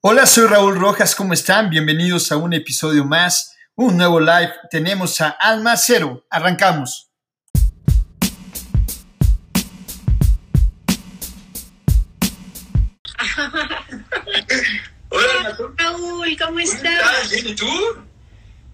Hola, soy Raúl Rojas, ¿cómo están? Bienvenidos a un episodio más, un nuevo live. Tenemos a Alma Cero. Arrancamos. Hola, Raúl, ¿cómo estás? Bien, ¿y tú?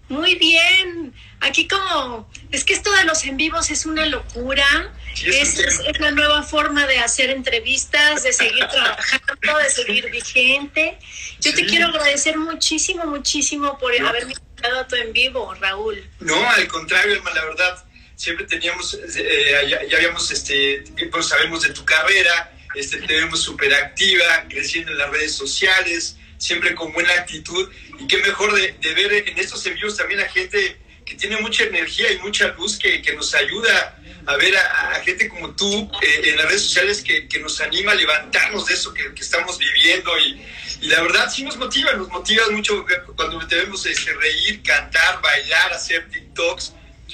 Muy bien. Aquí como, es que esto de los en vivos es una locura. Sí, es la nueva forma de hacer entrevistas, de seguir trabajando, de seguir vigente. Yo te quiero agradecer muchísimo, muchísimo por haberme invitado a tu en vivo, Raúl. No, al contrario, Alma, la verdad, siempre teníamos, eh, ya, ya habíamos, este, pues sabemos de tu carrera, este, te vemos súper activa, creciendo en las redes sociales, siempre con buena actitud, y qué mejor de, de ver en estos envíos también a gente que tiene mucha energía y mucha luz que, que nos ayuda a ver a, a gente como tú eh, en las redes sociales que, que nos anima a levantarnos de eso que, que estamos viviendo y, y la verdad sí nos motiva, nos motiva mucho cuando te vemos este, reír, cantar, bailar, hacer TikToks.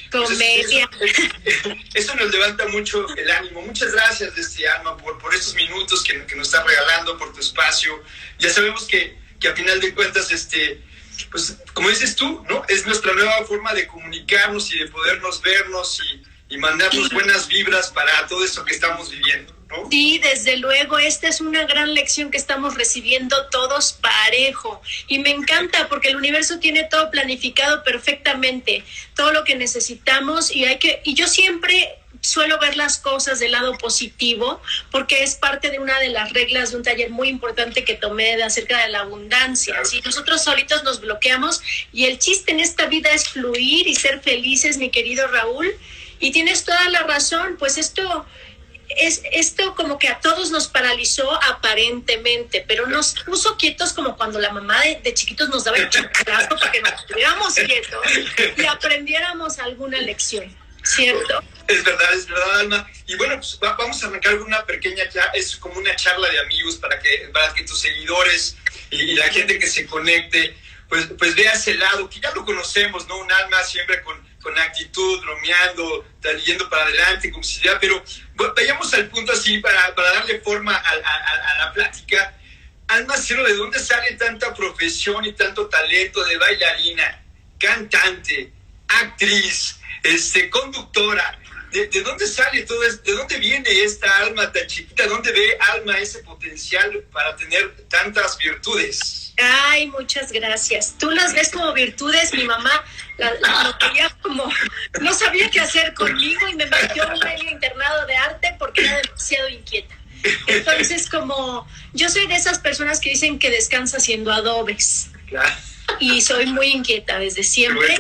Pues Comedia. eso, eso- eso nos levanta mucho el ánimo. Muchas gracias, este, Alma, por, por estos minutos que, que nos estás regalando, por tu espacio. Ya sabemos que, que a final de cuentas, este, pues como dices tú, ¿no? Es nuestra nueva forma de comunicarnos y de podernos vernos y, y mandarnos buenas vibras para todo esto que estamos viviendo, ¿no? Sí, desde luego, esta es una gran lección que estamos recibiendo todos parejo. Y me encanta porque el universo tiene todo planificado perfectamente, todo lo que necesitamos y hay que, y yo siempre suelo ver las cosas del lado positivo porque es parte de una de las reglas de un taller muy importante que tomé de acerca de la abundancia. Si nosotros solitos nos bloqueamos y el chiste en esta vida es fluir y ser felices, mi querido Raúl. Y tienes toda la razón, pues esto es esto como que a todos nos paralizó aparentemente, pero nos puso quietos como cuando la mamá de, de chiquitos nos daba el chanclazo para que nos estuviéramos quietos y aprendiéramos alguna lección, ¿cierto? Es verdad, es verdad, Alma. Y bueno, pues va- vamos a arrancar una pequeña charla, es como una charla de amigos para que, para que tus seguidores y, y la gente que se conecte, pues, pues vea ese lado, que ya lo conocemos, ¿no? Un alma siempre con, con actitud, bromeando, yendo para adelante, como si ya, pero vayamos al punto así para, para darle forma a la plática. Alma Cero, ¿de dónde sale tanta profesión y tanto talento de bailarina, cantante, actriz, este, conductora? ¿De, de dónde sale todo esto? ¿De dónde viene esta alma tan chiquita? ¿Dónde ve Alma ese potencial para tener tantas virtudes? Ay, muchas gracias. Tú las ves como virtudes, mi mamá la, la- lo veía como, no sabía qué hacer conmigo y me metió en un internado de arte porque era demasiado inquieta. Entonces, como yo soy de esas personas que dicen que descansa haciendo adobes Claro. Y soy muy inquieta desde siempre.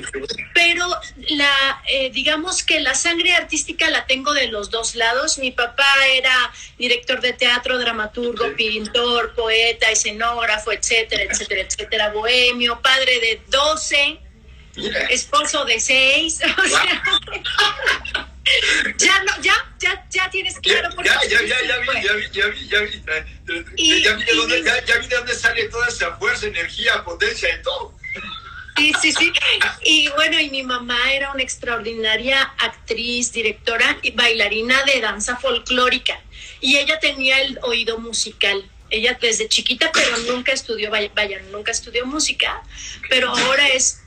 pero la eh, digamos que la sangre artística la tengo de los dos lados. Mi papá era director de teatro, dramaturgo, Sí. pintor, poeta, escenógrafo, etcétera, etcétera, etcétera, bohemio, padre de 12, Mira, esposo de 6. O sea, ya no, ya, ya, ya tienes ya, claro por ya, qué ya, ya, ya vi, ya vi, ya vi, ya vi, Y- ya vi de dónde, ya, ya vi de dónde sale toda esa fuerza, energía, potencia y todo. Sí, sí, sí. Y bueno, y mi mamá era una extraordinaria actriz, directora y bailarina de danza folclórica. Y ella tenía el oído musical. Ella desde chiquita, pero nunca estudió, vaya, vaya, nunca estudió música, pero ahora es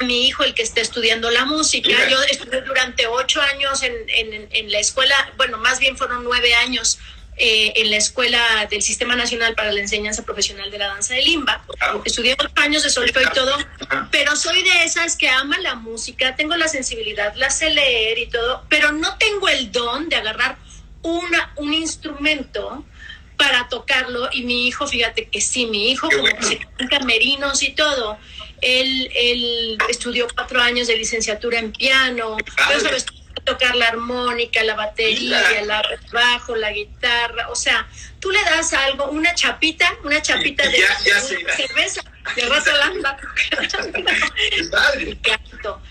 mi hijo el que está estudiando la música. Yo estudié durante ocho años en, en, en la escuela, bueno, más bien fueron nueve años eh, en la escuela del Sistema Nacional para la Enseñanza Profesional de la Danza de Limba. Claro. Estudié ocho años de solfeo y todo, Ajá. pero soy de esas que ama la música, tengo la sensibilidad, la sé leer y todo, pero no tengo el don de agarrar una, un instrumento para tocarlo y mi hijo, fíjate que sí, mi hijo como bueno. se canta merinos y todo, él, él estudió cuatro años de licenciatura en piano, pero tocar la armónica, la batería, el bajo, la guitarra, o sea, tú le das algo, una chapita, una chapita Y de, ya- ya de cerveza, de rato la.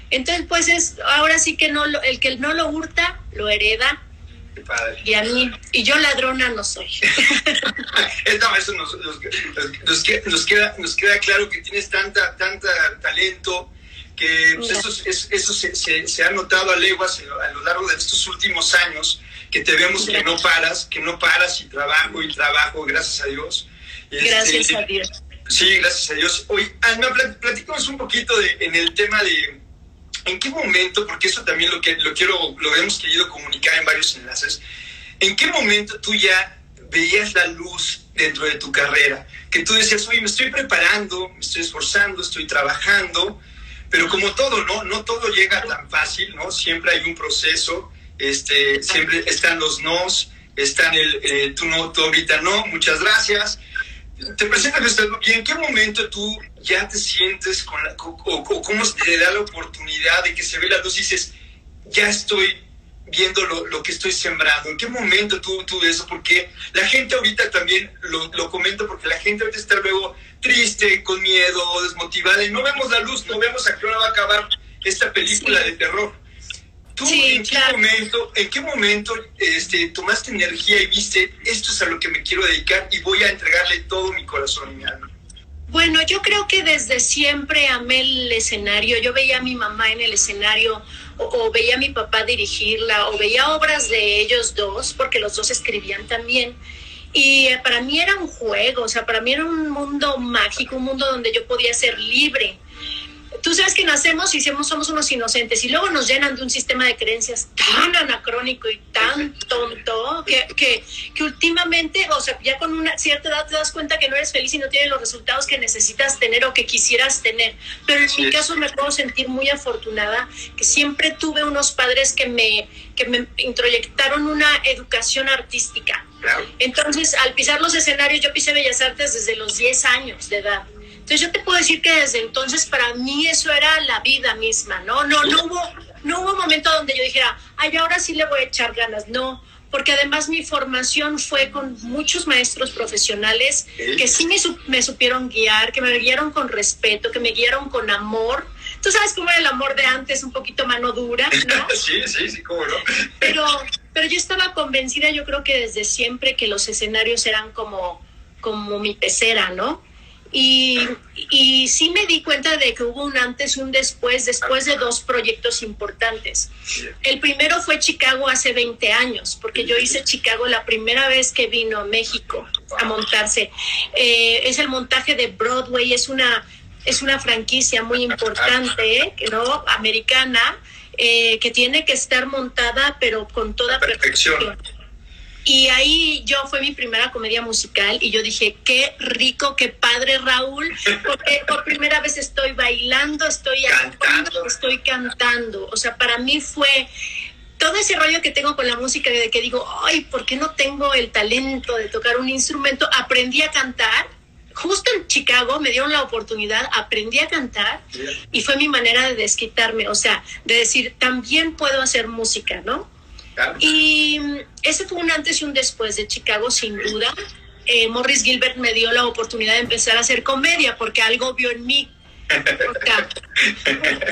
Entonces, pues es, ahora sí que no el que no lo hurta, lo hereda, Qué padre. y a mí, y yo ladrona no soy. No, eso nos, nos- nos- nos queda, nos queda- claro que tienes tanta, tanta talento que pues, eso, es- eso se, se- se ha notado a leguas a lo- largo de estos últimos años, que te vemos que no paras, que no paras y trabajo y trabajo, gracias a Dios. Este, Gracias a Dios. Sí, gracias a Dios. Hoy, Alma, platícanos un poquito de, en el tema de en qué momento, porque eso también lo que lo quiero, lo hemos querido comunicar en varios enlaces. ¿En qué momento tú ya veías la luz dentro de tu carrera? Que tú decías, oye, me estoy preparando, me estoy esforzando, estoy trabajando, pero como todo, ¿no? No todo llega tan fácil, ¿no? Siempre hay un proceso, este, siempre están los nos, están el, eh, tú no, tú ahorita no, muchas gracias. Te presentas y en qué momento tú ya te sientes con la, o, cómo te da la oportunidad de que se ve la luz y dices, ya estoy viendo lo, que estoy sembrando? ¿En qué momento tú, tú eso? Porque la gente ahorita también lo, lo comento, porque la gente ahorita está luego triste, con miedo, desmotivada, y no vemos la luz, no vemos a qué hora va a acabar esta película de terror. ¿Tú en, qué momento, en qué momento este, tomaste energía y viste, esto es a lo que me quiero dedicar y voy a entregarle todo mi corazón y mi alma? Bueno, yo creo que desde siempre amé el escenario. Yo veía a mi mamá en el escenario o, veía a mi papá dirigirla o veía obras de ellos dos, porque los dos escribían también. Y eh, para mí era un juego, o sea, para mí era un mundo mágico, un mundo donde yo podía ser libre tú sabes que nacemos y somos unos inocentes y luego nos llenan de un sistema de creencias tan anacrónico y tan tonto que, que, que, últimamente, o sea, ya con una cierta edad te das cuenta que no eres feliz y no tienes los resultados que necesitas tener o que quisieras tener. Pero en mi caso me puedo sentir muy afortunada que siempre tuve unos padres que me, que me introyectaron una educación artística. Entonces, al pisar los escenarios, yo pisé Bellas Artes desde los 10 años de edad. Entonces yo te puedo decir que desde entonces para mí eso era la vida misma, ¿no? No, no hubo, no hubo momento donde yo dijera, ay, ahora sí le voy a echar ganas, no, porque además mi formación fue con muchos maestros profesionales que sí me, me supieron guiar, que me guiaron con respeto, que me guiaron con amor. Tú sabes cómo era el amor de antes, un poquito mano dura, ¿no? sí, sí, sí, cómo no. Pero, pero yo estaba convencida, yo creo que desde siempre, que los escenarios eran como, como mi pecera, ¿no? Y, y, sí me di cuenta de que hubo un antes y un después, después de dos proyectos importantes. El primero fue Chicago hace 20 años, porque yo hice Chicago la primera vez que vino a México a montarse. Eh, es el montaje de Broadway, es una, es una franquicia muy importante, ¿no? Americana, eh, que tiene que estar montada, pero con toda perfección. Y ahí yo fue mi primera comedia musical y yo dije, qué rico, qué padre Raúl, porque por primera vez estoy bailando, estoy cantando, estoy cantando. O sea, para mí fue todo ese rollo que tengo con la música de que digo, ay, ¿por qué no tengo el talento de tocar un instrumento? Aprendí a cantar. Justo en Chicago me dieron la oportunidad, aprendí a cantar y fue mi manera de desquitarme, o sea, de decir, también puedo hacer música, ¿no? Y ese fue un antes y un después de Chicago, sin duda. Eh, Morris Gilbert me dio la oportunidad de empezar a hacer comedia porque algo vio en mí.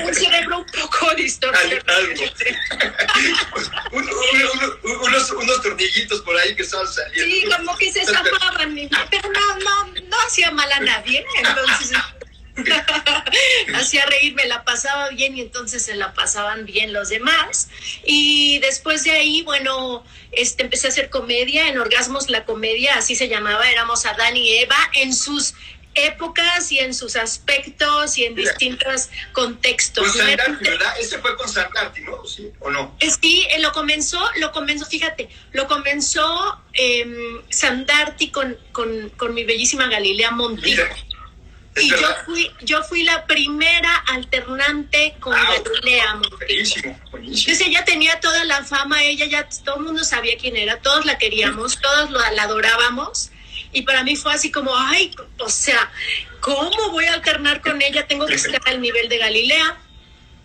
un cerebro un poco distorsionado. unos, unos tornillitos por ahí que estaban saliendo. Sí, como que se zafaban, pero no, no, no hacía mal a nadie. Entonces hacía reír, me la pasaba bien y entonces se la pasaban bien los demás. Y después de ahí, bueno, este, empecé a hacer comedia, en Orgasmos la comedia, así se llamaba, éramos Adán y Eva en sus épocas y en sus aspectos y en distintos contextos. Con ¿verdad? Ese fue con Sandarti, ¿no? ¿Sí o no? Eh, sí, eh, lo comenzó, lo comenzó, fíjate, lo comenzó eh, Sandarti con, con, con, mi bellísima Galilea Montijo. Y yo fui, yo fui la primera alternante con ah, Galilea Buenísimo, buenísimo. Entonces ella tenía toda la fama, ella ya todo el mundo sabía quién era, todos la queríamos, todos la adorábamos. Y para mí fue así como, ay, o sea, ¿cómo voy a alternar con ella? Tengo que estar al nivel de Galilea.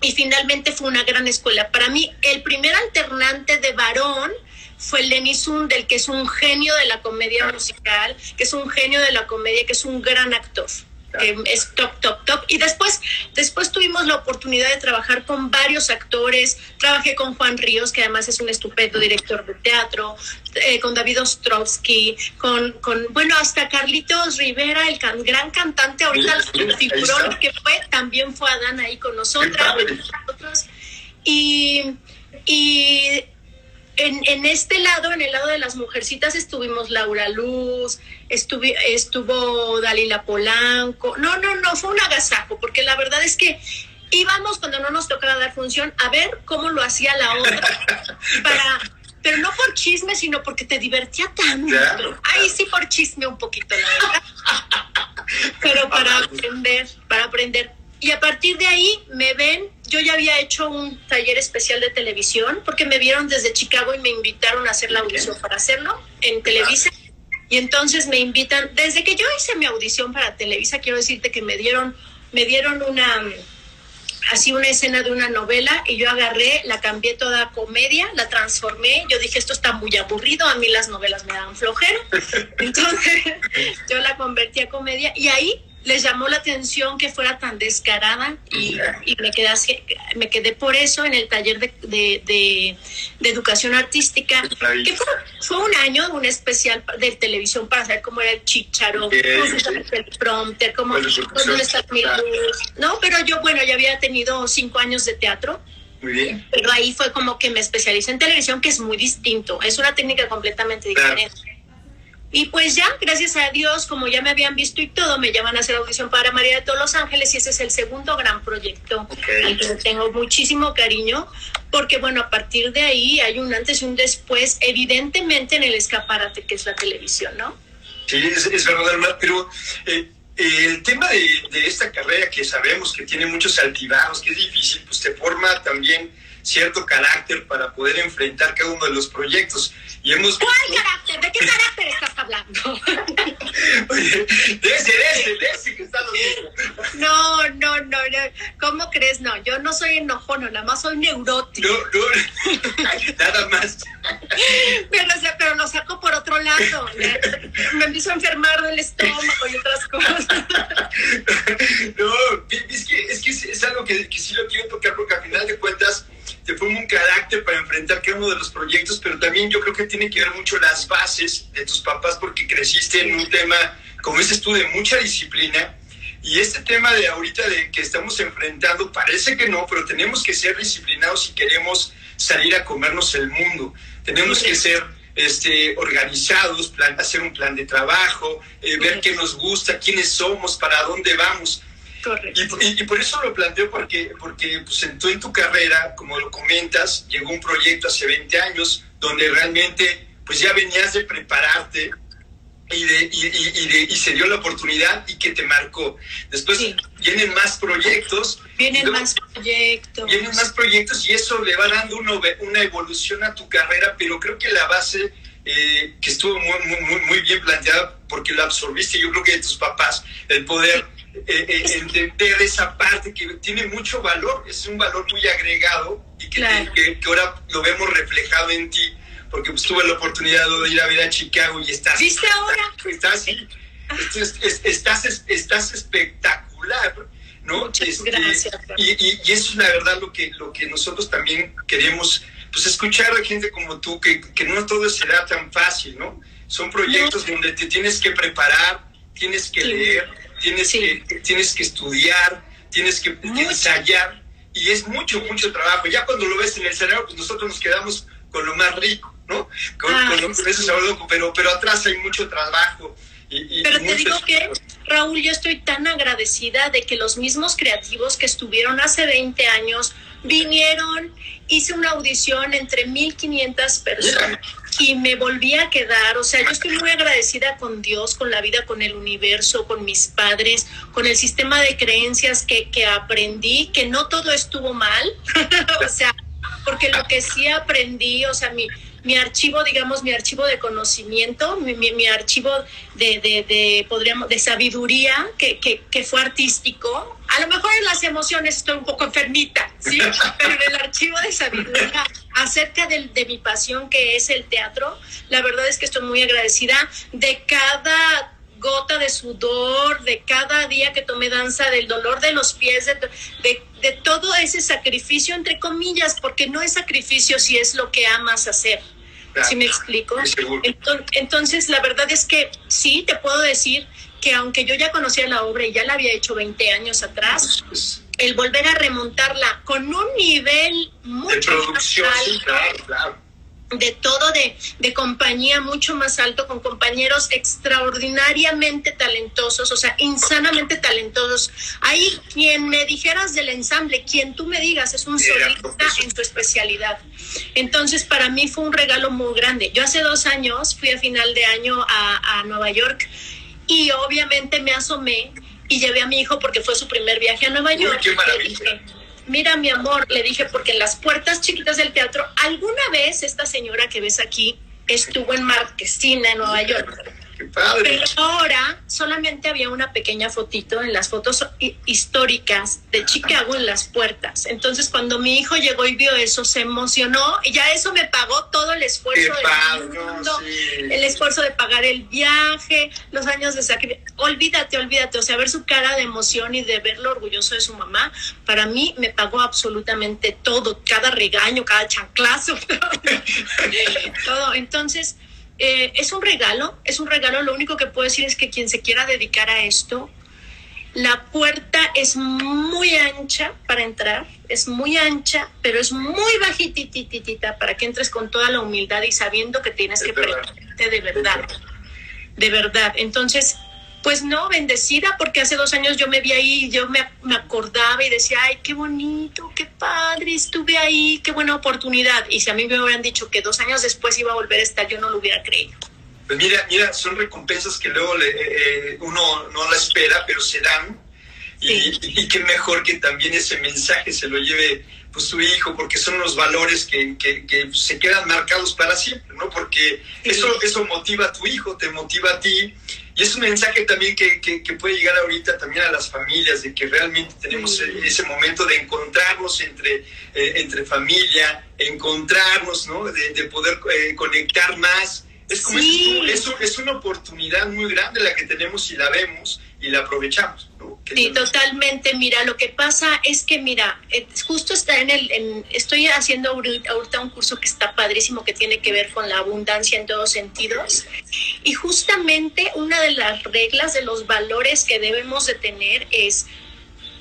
Y finalmente fue una gran escuela. Para mí, el primer alternante de varón fue Lenny Sundel, que es un genio de la comedia musical, que es un genio de la comedia, que es un gran actor que es top, top, top. Y después, después tuvimos la oportunidad de trabajar con varios actores. Trabajé con Juan Ríos, que además es un estupendo director de teatro, eh, con David Ostrovsky, con, con, bueno, hasta Carlitos Rivera, el gran cantante, ahorita el figurón que fue, también fue Adán ahí con nosotras. Y, y en, en, este lado, en el lado de las mujercitas, estuvimos Laura Luz, estuvi, estuvo Dalila Polanco. No, no, no, fue un agasajo, porque la verdad es que íbamos cuando no nos tocaba dar función a ver cómo lo hacía la otra, para, pero no por chisme, sino porque te divertía tanto. Ahí sí por chisme un poquito, la verdad. Pero para aprender, para aprender. Y a partir de ahí me ven, yo ya había hecho un taller especial de televisión porque me vieron desde Chicago y me invitaron a hacer la audición para hacerlo en Televisa. Y entonces me invitan, desde que yo hice mi audición para Televisa, quiero decirte que me dieron, me dieron una, así una escena de una novela y yo agarré, la cambié toda a comedia, la transformé, yo dije esto está muy aburrido, a mí las novelas me dan flojera, entonces yo la convertí a comedia y ahí les llamó la atención que fuera tan descarada y, y me, quedé me quedé por eso en el taller de, de, de, de educación artística, que fue, fue, un año, un especial de televisión para saber cómo era el chicharo, cómo sí. el prompter, cómo, cómo está mi luz. No, pero yo, bueno, ya había tenido cinco años de teatro. Muy bien. Pero ahí fue como que me especialicé en televisión, que es muy distinto, es una técnica completamente diferente. Claro. Y pues ya, gracias a Dios, como ya me habían visto y todo, me llaman a hacer audición para María de todos los Ángeles y ese es el segundo gran proyecto okay. al que tengo muchísimo cariño, porque bueno, a partir de ahí hay un antes y un después, evidentemente en el escaparate que es la televisión, ¿no? Sí, es, es verdad, Alma, pero eh, el tema de, de, esta carrera que sabemos que tiene muchos altibajos, que es difícil, pues te forma también cierto carácter para poder enfrentar cada uno de los proyectos. Y hemos ¿Cuál carácter? ¿De qué carácter estás hablando? Oye, de ese, de ese, de ese que está lo mismo. No, no, no, no. ¿Cómo crees? No, yo no soy enojón, nada más soy neurótico. No, no, nada más. Pero, o sea, pero lo saco por otro lado. Me empiezo a enfermar del estómago y otras cosas. No, es que es, que es algo que, que sí lo quiero tocar porque al final de cuentas te forma un carácter para enfrentar cada uno de los proyectos, pero también yo creo que tiene que ver mucho las bases de tus papás porque creciste en un tema, como dices tú, de mucha disciplina. Y este tema de ahorita de que estamos enfrentando, parece que no, pero tenemos que ser disciplinados si queremos salir a comernos el mundo. Tenemos que ser este, organizados, plan, hacer un plan de trabajo, eh, ver qué nos gusta, quiénes somos, para dónde vamos. Y, y, y, por eso lo planteo, porque, porque pues, en, tú en tu carrera, como lo comentas, llegó un proyecto hace 20 años donde realmente pues ya venías de prepararte y, de, y, de, y, se dio la oportunidad y que te marcó. Después sí. vienen más proyectos. Vienen luego, más proyectos. Vienen más proyectos y eso le va dando una, una evolución a tu carrera, pero creo que la base eh, que estuvo muy, muy, muy bien planteada porque lo absorbiste, yo creo que de tus papás, el poder... Sí eh, eh, entender esa parte que tiene mucho valor, es un valor muy agregado y que, claro. que, que, ahora lo vemos reflejado en ti, porque pues, tuve la oportunidad de ir a ver a Chicago y estás... ¿Viste ahora? Estás, estás, estás, estás espectacular, ¿no? Este, gracias. Y, y, y, eso es la verdad lo que, lo que nosotros también queremos, pues escuchar a gente como tú, que, que no todo será tan fácil, ¿no? Son proyectos no. donde te tienes que preparar, tienes que sí. leer tienes, sí. que, tienes que estudiar, tienes que mucho. ensayar, y es mucho, mucho trabajo. Ya cuando lo ves en el cerebro, pues nosotros nos quedamos con lo más rico, ¿no? Con, ah, con lo, sí. eso loco, pero, pero atrás hay mucho trabajo. Y, y, pero te digo que, Raúl, yo estoy tan agradecida de que los mismos creativos que estuvieron hace 20 años vinieron, hice una audición entre 1500 personas y me volví a quedar, o sea, yo estoy muy agradecida con Dios, con la vida, con el universo, con mis padres, con el sistema de creencias que, que aprendí, que no todo estuvo mal, o sea, porque lo que sí aprendí, o sea, mi, mi archivo, digamos, mi archivo de conocimiento, mi, mi, archivo de, de, de, podríamos, de sabiduría, que, que, fue artístico. A lo mejor en las emociones estoy un poco enfermita, ¿sí? Pero en el archivo de sabiduría acerca de, de mi pasión, que es el teatro, la verdad es que estoy muy agradecida de cada gota de sudor, de cada día que tomé danza, del dolor de los pies, de, de, de, todo ese sacrificio, entre comillas, porque no es sacrificio si es lo que amas hacer. Claro, ¿Sí me explico? Entonces, entonces, la verdad es que sí, te puedo decir que aunque yo ya conocía la obra y ya la había hecho 20 años atrás, el volver a remontarla con un nivel mucho de producción, más alto, sí, claro, claro de todo, de, de, compañía mucho más alto, con compañeros extraordinariamente talentosos, o sea, insanamente talentosos. Ahí quien me dijeras del ensamble, quien tú me digas, es un solista en tu especialidad. Entonces, para mí fue un regalo muy grande. Yo hace dos años fui a final de año a, a Nueva York y obviamente me asomé y llevé a mi hijo porque fue su primer viaje a Nueva York. Uy, qué maravilla mira mi amor, le dije, porque en las puertas chiquitas del teatro, alguna vez esta señora que ves aquí estuvo en Marquesina, en Nueva York. Pero ahora solamente había una pequeña fotito en las fotos históricas de Chicago en las puertas. Entonces, cuando mi hijo llegó y vio eso, se emocionó y ya eso me pagó todo el esfuerzo del mundo, el esfuerzo de pagar el viaje, los años de sacrificio. Olvídate, olvídate. O sea, ver su cara de emoción y de verlo orgulloso de su mamá, para mí me pagó absolutamente todo, cada regaño, cada chanclazo, todo. Entonces, eh, es un regalo, es un regalo. Lo único que puedo decir es que quien se quiera dedicar a esto, la puerta es muy ancha para entrar, es muy ancha, pero es muy bajitititita para que entres con toda la humildad y sabiendo que tienes que prepararte de verdad, de verdad. Entonces, pues no, bendecida, porque hace dos años yo me vi ahí yo me, me, acordaba y decía, ay, qué bonito, qué padre, estuve ahí, qué buena oportunidad. Y si a mí me hubieran dicho que dos años después iba a volver a estar, yo no lo hubiera creído. Pues mira, mira, son recompensas que luego le, eh, eh uno no la espera, pero se dan. Sí. Y, y, qué mejor que también ese mensaje se lo lleve pues su hijo, porque son los valores que, que, que se quedan marcados para siempre, ¿no? Porque sí. eso, eso motiva a tu hijo, te motiva a ti y es un mensaje también que, que, que, puede llegar ahorita también a las familias, de que realmente tenemos sí. ese momento de encontrarnos entre, eh, entre familia, encontrarnos, ¿no? De, de poder eh, conectar más. Es como sí. es, es, es, una oportunidad muy grande la que tenemos y la vemos y la aprovechamos. ¿no? Sí, totalmente. Mira, lo que pasa es que, mira, justo está en el, en, estoy haciendo ahorita, ahorita, un curso que está padrísimo, que tiene que ver con la abundancia en todos sentidos. Y justamente una de las reglas, de los valores que debemos de tener es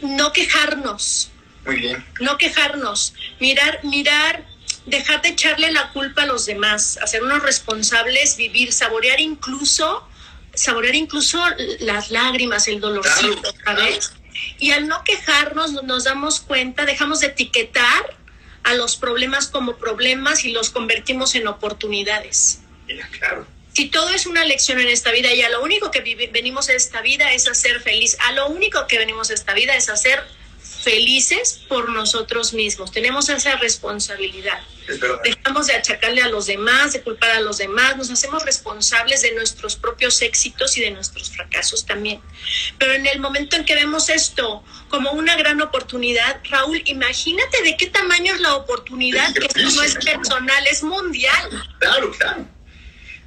no quejarnos. Muy bien. No quejarnos. Mirar, mirar dejar de echarle la culpa a los demás, hacernos responsables, vivir, saborear incluso saborear incluso las lágrimas, el dolorcito, ¿sabes? Y al no quejarnos nos damos cuenta, dejamos de etiquetar a los problemas como problemas y los convertimos en oportunidades. Claro. Si todo es una lección en esta vida y a lo único que venimos a esta vida es a ser feliz, a lo único que venimos a esta vida es a ser felices por nosotros mismos. Tenemos esa responsabilidad. Dejamos de achacarle a los demás, de culpar a los demás, nos hacemos responsables de nuestros propios éxitos y de nuestros fracasos también. Pero en el momento en que vemos esto como una gran oportunidad, Raúl, imagínate de qué tamaño es la oportunidad, que esto no es personal, es mundial. Claro, claro.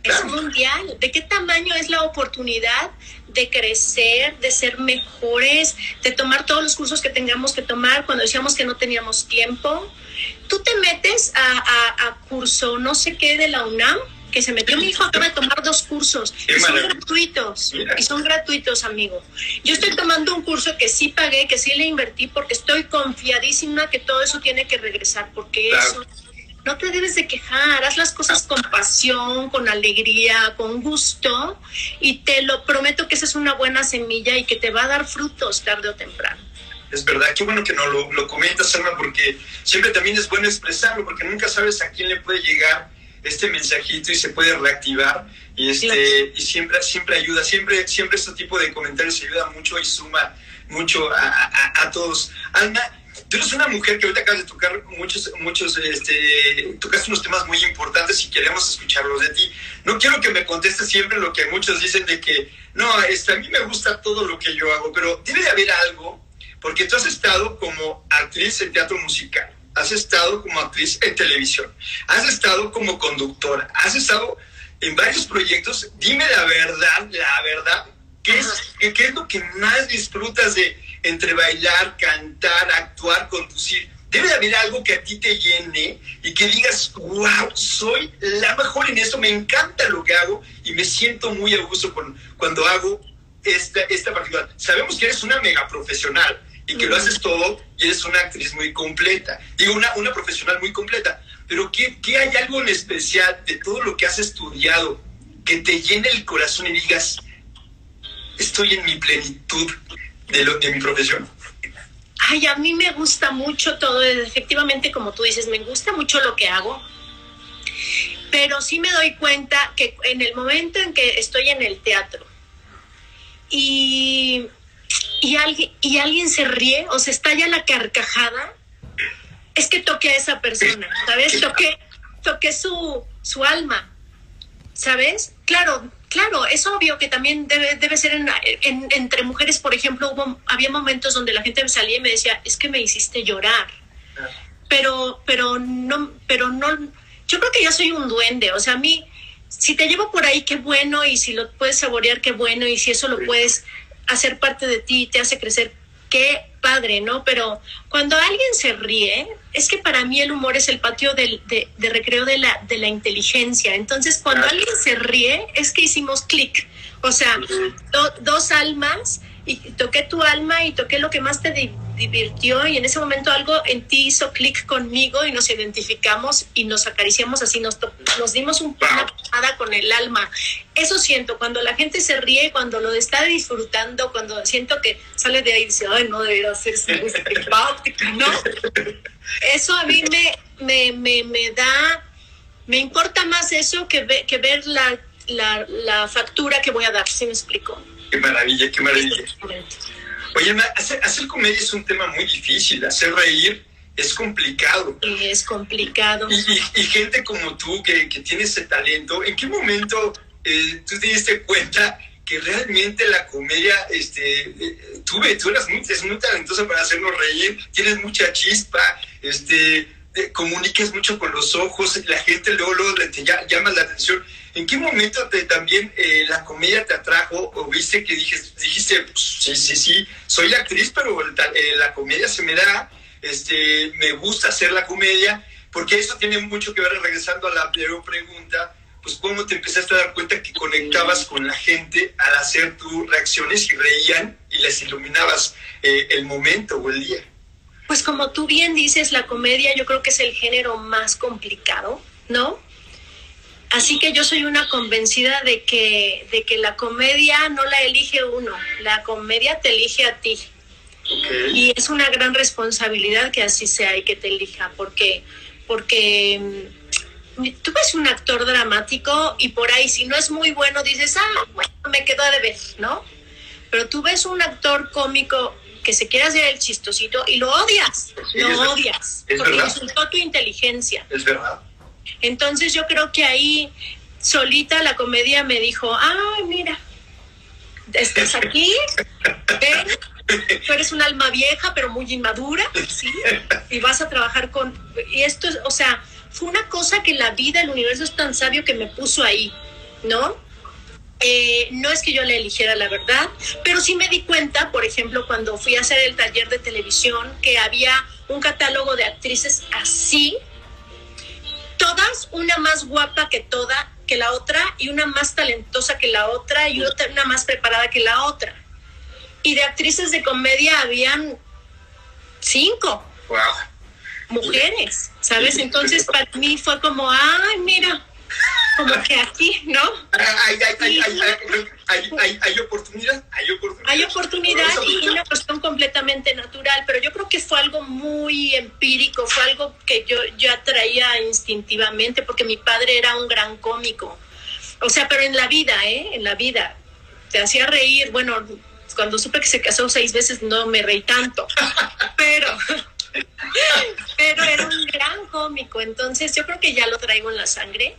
Es mundial. ¿De qué tamaño es la oportunidad de crecer, de ser mejores, de tomar todos los cursos que tengamos que tomar cuando decíamos que no teníamos tiempo? Tú te metes a, a, a curso no sé qué de la UNAM, que se metió mi hijo acaba de tomar dos cursos y son gratuitos Mira. y son gratuitos amigo yo estoy tomando un curso que sí pagué que sí le invertí porque estoy confiadísima que todo eso tiene que regresar porque claro. eso no te debes de quejar, haz las cosas con pasión, con alegría, con gusto y te lo prometo que esa es una buena semilla y que te va a dar frutos tarde o temprano. Es verdad, qué bueno que no lo, lo comentas, Alma, porque siempre también es bueno expresarlo, porque nunca sabes a quién le puede llegar este mensajito y se puede reactivar y este claro. y siempre siempre ayuda siempre siempre este tipo de comentarios ayuda mucho y suma mucho a, a, a todos Alma tú eres una mujer que ahorita acabas de tocar muchos, muchos, este, tocaste unos temas muy importantes y queremos escucharlos de ti. No quiero que me contestes siempre lo que muchos dicen de que, no, este, a mí me gusta todo lo que yo hago, pero debe de haber algo, porque tú has estado como actriz en teatro musical, has estado como actriz en televisión, has estado como conductora, has estado en varios proyectos. Dime la verdad, la verdad, ¿qué es, qué, qué es lo que más disfrutas de entre bailar, cantar, actuar, conducir. Debe de haber algo que a ti te llene y que digas, wow, soy la mejor en eso, me encanta lo que hago y me siento muy a gusto con, cuando hago esta, esta particular. Sabemos que eres una mega profesional y que lo haces todo y eres una actriz muy completa. Digo, una, una profesional muy completa. pero ¿qué, ¿qué hay algo en especial de todo lo que has estudiado que te llene el corazón y digas, estoy en mi plenitud de, lo, de mi profesión? Ay, a mí me gusta mucho todo, efectivamente, como tú dices, me gusta mucho lo que hago, pero sí me doy cuenta que en el momento en que estoy en el teatro y, y, alguien, y alguien se ríe o se estalla la carcajada, es que toqué a esa persona, ¿sabes? Toqué, toqué su, su alma, ¿sabes? Claro, claro, es obvio que también debe, debe ser entre mujeres, por ejemplo, hubo, había momentos donde la gente me salía y me decía, es que me hiciste llorar. Pero, pero no, pero no, yo creo que yo soy un duende, o sea, a mí, si te llevo por ahí, qué bueno, y si lo puedes saborear, qué bueno, y si eso lo puedes hacer parte de ti, te hace crecer, qué padre, ¿no? Pero cuando alguien se ríe, es que para mí el humor es el patio de, de, recreo de la, de la inteligencia. Entonces, cuando alguien se ríe, es que hicimos clic. O sea, dos almas y toqué tu alma y toqué lo que más te divirtió y en ese momento algo en ti hizo clic conmigo y nos identificamos y nos acariciamos así, nos, nos dimos un, una pasada con el alma. Eso siento, cuando la gente se ríe, cuando lo está disfrutando, cuando siento que sale de ahí y dice, ay, no debería hacerse ¿no? Eso a mí me, me, me, me da, me importa más eso que, que ver la, la, la factura que voy a dar, ¿sí me explico? Qué maravilla, qué maravilla. Oye, hacer, comedia es un tema muy difícil, hacer reír es complicado. Es complicado. Y, gente como tú que, que, tiene ese talento, ¿en qué momento eh, tú te diste cuenta que realmente la comedia, este, eh, tú, tú eras muy, muy talentosa para hacernos reír, tienes mucha chispa, este, comunicas mucho con los ojos, la gente luego, luego te llama la atención. ¿En qué momento te, también eh, la comedia te atrajo o viste que dijiste, dijiste pues, sí, sí, sí, soy actriz, pero eh, la comedia se me da, este, me gusta hacer la comedia? Porque eso tiene mucho que ver, regresando a la primera pregunta, pues cómo te empezaste a dar cuenta que conectabas con la gente al hacer tus reacciones y reían y les iluminabas eh, el momento o el día. Pues como tú bien dices, la comedia yo creo que es el género más complicado, ¿no? Así que yo soy una convencida de que, de que la comedia no la elige uno, la comedia te elige a ti. Y es una gran responsabilidad que así sea y que te elija, porque, porque mm, tú ves un actor dramático y por ahí si no es muy bueno dices, ah, bueno, me quedo de ver, ¿no? Pero tú ves un actor cómico que se quiere hacer el chistosito y lo odias, lo odias, porque insultó tu inteligencia. Es verdad. Entonces yo creo que ahí solita la comedia me dijo, ay, mira, estás aquí, ven, tú eres un alma vieja pero muy inmadura, ¿sí? Y vas a trabajar con... Y esto, es, o sea, fue una cosa que la vida, el universo es tan sabio que me puso ahí, ¿no? Eh, no es que yo le eligiera la verdad, pero sí me di cuenta, por ejemplo, cuando fui a hacer el taller de televisión, que había un catálogo de actrices así, todas, una más guapa que toda, que la otra, y una más talentosa que la otra, y otra, una más preparada que la otra. Y de actrices de comedia habían cinco mujeres, ¿sabes? Entonces para mí fue como, ay, mira, como que aquí, ¿no? Hay, oportunidad, hay oportunidad. Hay oportunidad y una cuestión completamente natural, pero yo creo que fue algo muy empírico, fue algo que yo, yo atraía instintivamente, porque mi padre era un gran cómico. O sea, pero en la vida, ¿eh? En la vida. Te hacía reír, bueno, cuando supe que se casó seis veces no me reí tanto, pero pero era un gran cómico, entonces yo creo que ya lo traigo en la sangre